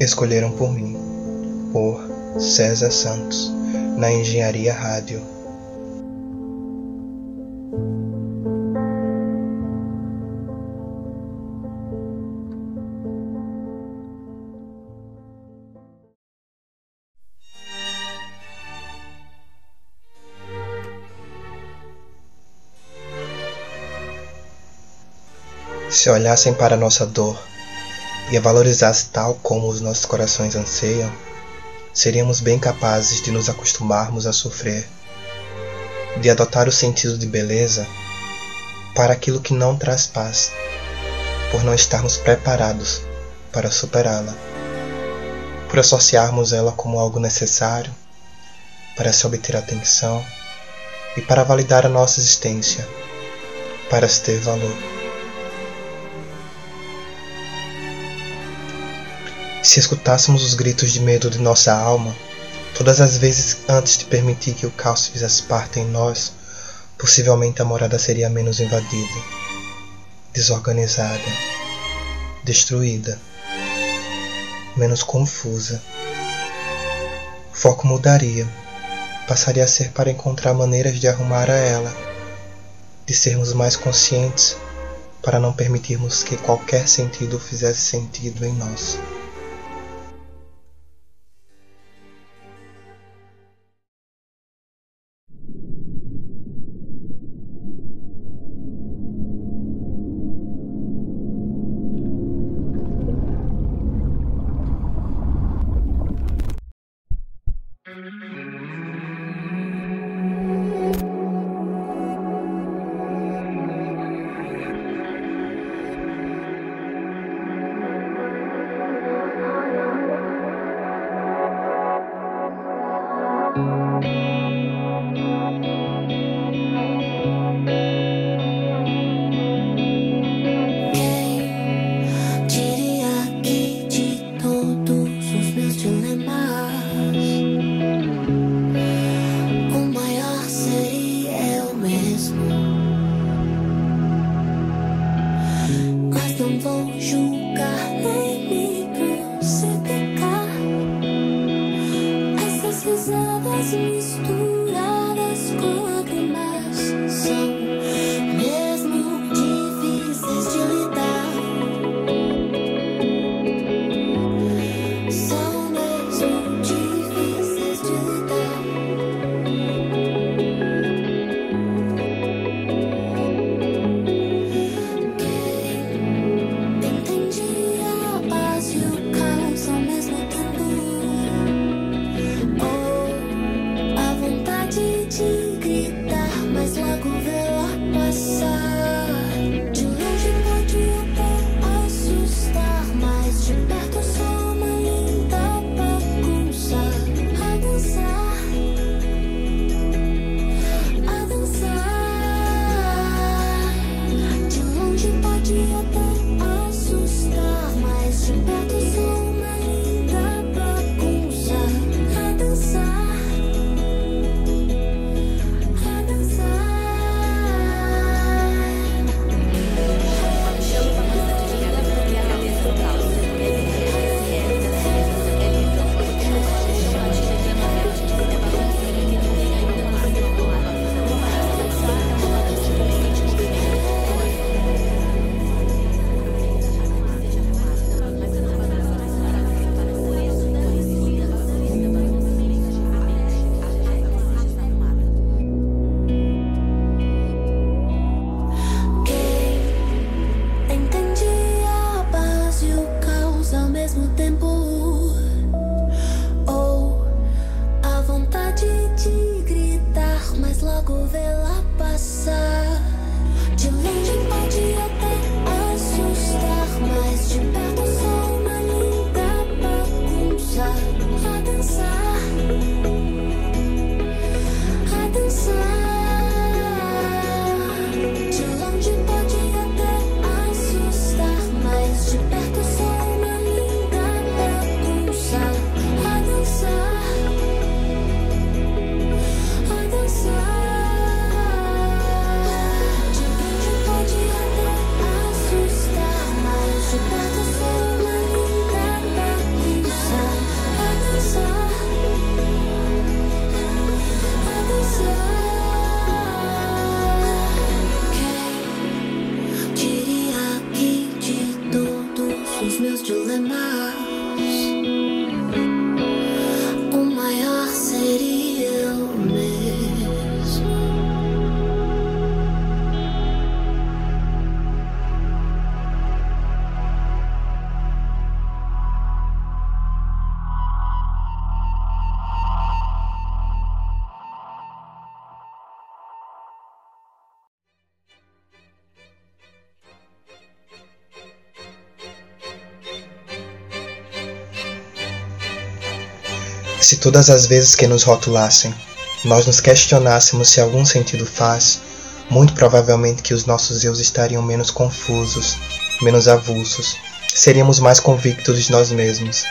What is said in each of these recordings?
Escolheram por mim, por César Santos, na Engenharia Rádio. Se olhassem para nossa dor e a valorizassem tal como os nossos corações anseiam, seríamos bem capazes de nos acostumarmos a sofrer, de adotar o sentido de beleza para aquilo que não traz paz, por não estarmos preparados para superá-la, por associarmos ela como algo necessário para se obter atenção e para validar a nossa existência, para se ter valor. Se escutássemos os gritos de medo de nossa alma, todas as vezes antes de permitir que o caos fizesse parte em nós, possivelmente a morada seria menos invadida, desorganizada, destruída, menos confusa. O foco mudaria, passaria a ser para encontrar maneiras de arrumar a ela, de sermos mais conscientes para não permitirmos que qualquer sentido fizesse sentido em nós. Fisturadas con cremas sí. Todas as vezes que nos rotulassem, nós nos questionássemos se algum sentido faz, muito provavelmente que os nossos eus estariam menos confusos, menos avulsos, seríamos mais convictos de nós mesmos.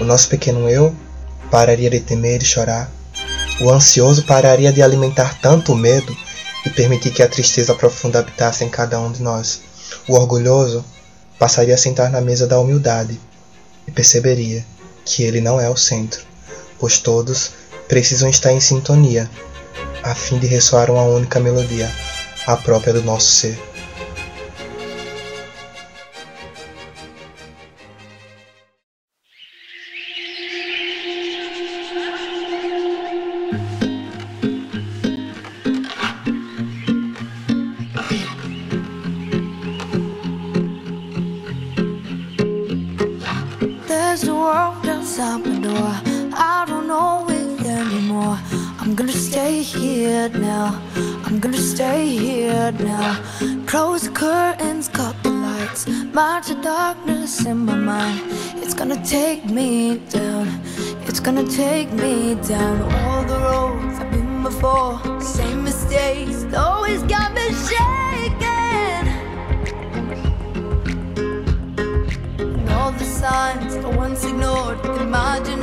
O nosso pequeno eu pararia de temer e chorar. O ansioso pararia de alimentar tanto medo e permitir que a tristeza profunda habitasse em cada um de nós. O orgulhoso passaria a sentar na mesa da humildade e perceberia que ele não é o centro, pois todos precisam estar em sintonia, a fim de ressoar uma única melodia, a própria do nosso ser. here now. I'm gonna stay here now. Close the curtains, cut the lights. March the darkness in my mind. It's gonna take me down. It's gonna take me down all the roads I've been before. Same mistakes, always got me shaking. And all the signs I once ignored. Imagine.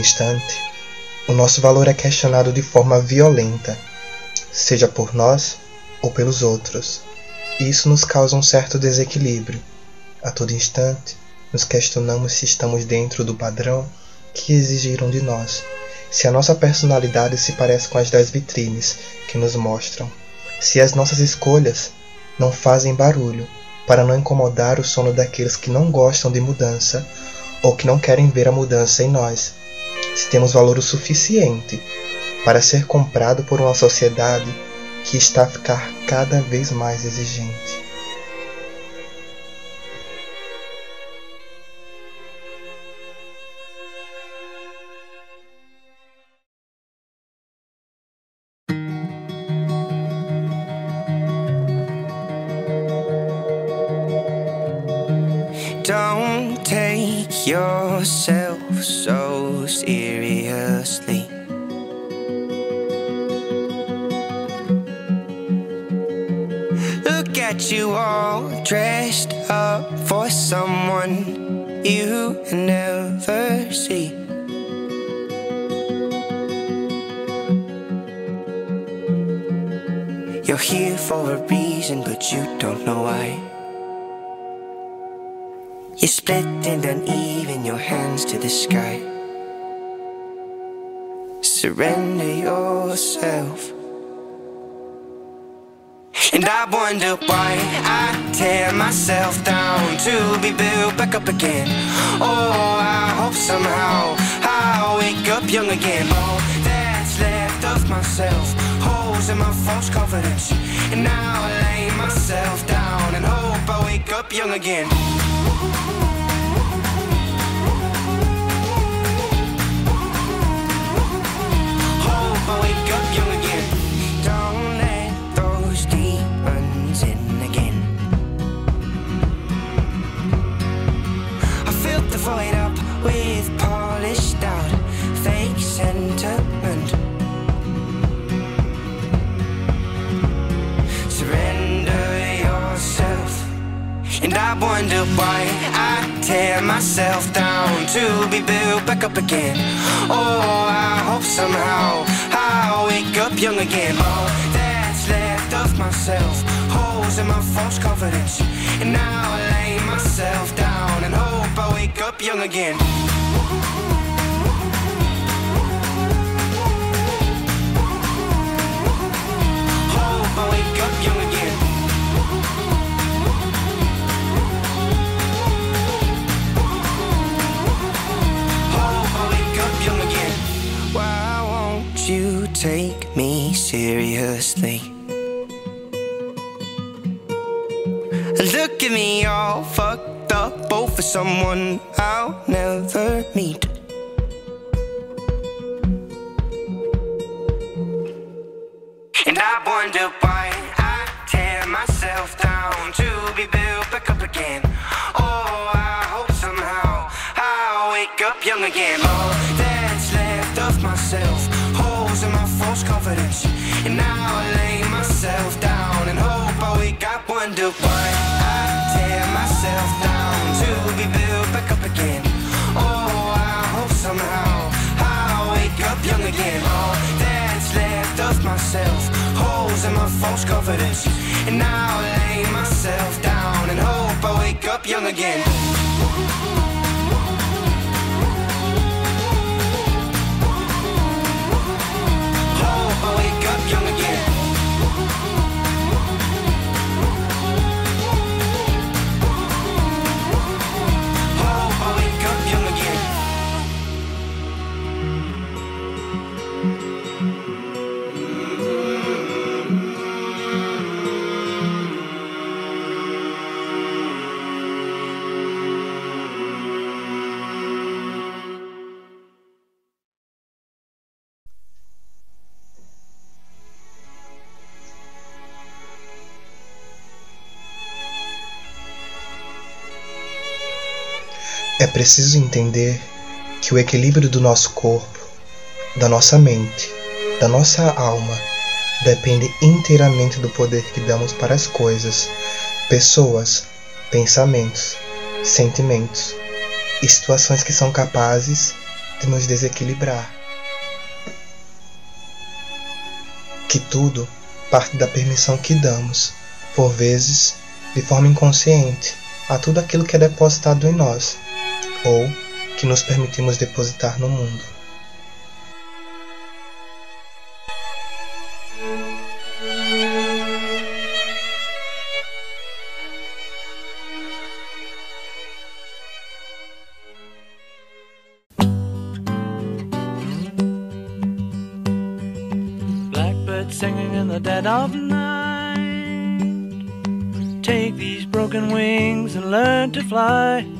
Instante, o nosso valor é questionado de forma violenta, seja por nós ou pelos outros. E isso nos causa um certo desequilíbrio. A todo instante, nos questionamos se estamos dentro do padrão que exigiram de nós, se a nossa personalidade se parece com as das vitrines que nos mostram, se as nossas escolhas não fazem barulho para não incomodar o sono daqueles que não gostam de mudança ou que não querem ver a mudança em nós se temos valor o suficiente para ser comprado por uma sociedade que está a ficar cada vez mais exigente. Don't take yourself so seriously. Look at you all dressed up for someone you never see. You're here for a reason, but you don't know why. You're split and uneven your hands to the sky. Surrender yourself. And I wonder why I tear myself down to be built back up again. Oh, I hope somehow I'll wake up young again. All that's left of myself, holes in my false confidence. And now I lay myself down and hope I wake up young again. Myself down to be built back up again. Oh, I hope somehow I'll wake up young again. All that's left of myself, holes in my false confidence. And now I lay myself down and hope I wake up young again. Someone I'll never meet. And I wonder why I tear myself down to be built back up again. Oh, I hope somehow I'll wake up young again. All myself, holes in my false confidence. And now I'll lay myself down and hope I wake up young again. É preciso entender que o equilíbrio do nosso corpo, da nossa mente, da nossa alma depende inteiramente do poder que damos para as coisas, pessoas, pensamentos, sentimentos e situações que são capazes de nos desequilibrar. Que tudo parte da permissão que damos, por vezes de forma inconsciente, a tudo aquilo que é depositado em nós ou que nos permitimos depositar no mundo. Blackbird singing in the dead of night. Take these broken wings and learn to fly.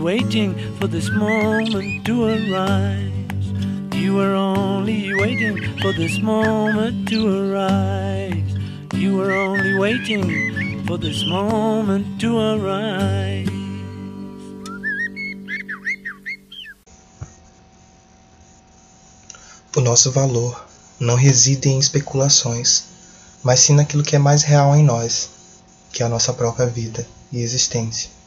Waiting for this moment to arise. You were only waiting for this moment to arise. You were only waiting for this moment to arise. O nosso valor não reside em especulações, mas sim naquilo que é mais real em nós, que é a nossa própria vida e existência.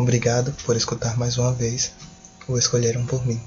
Obrigado por escutar mais uma vez o Escolheram por mim.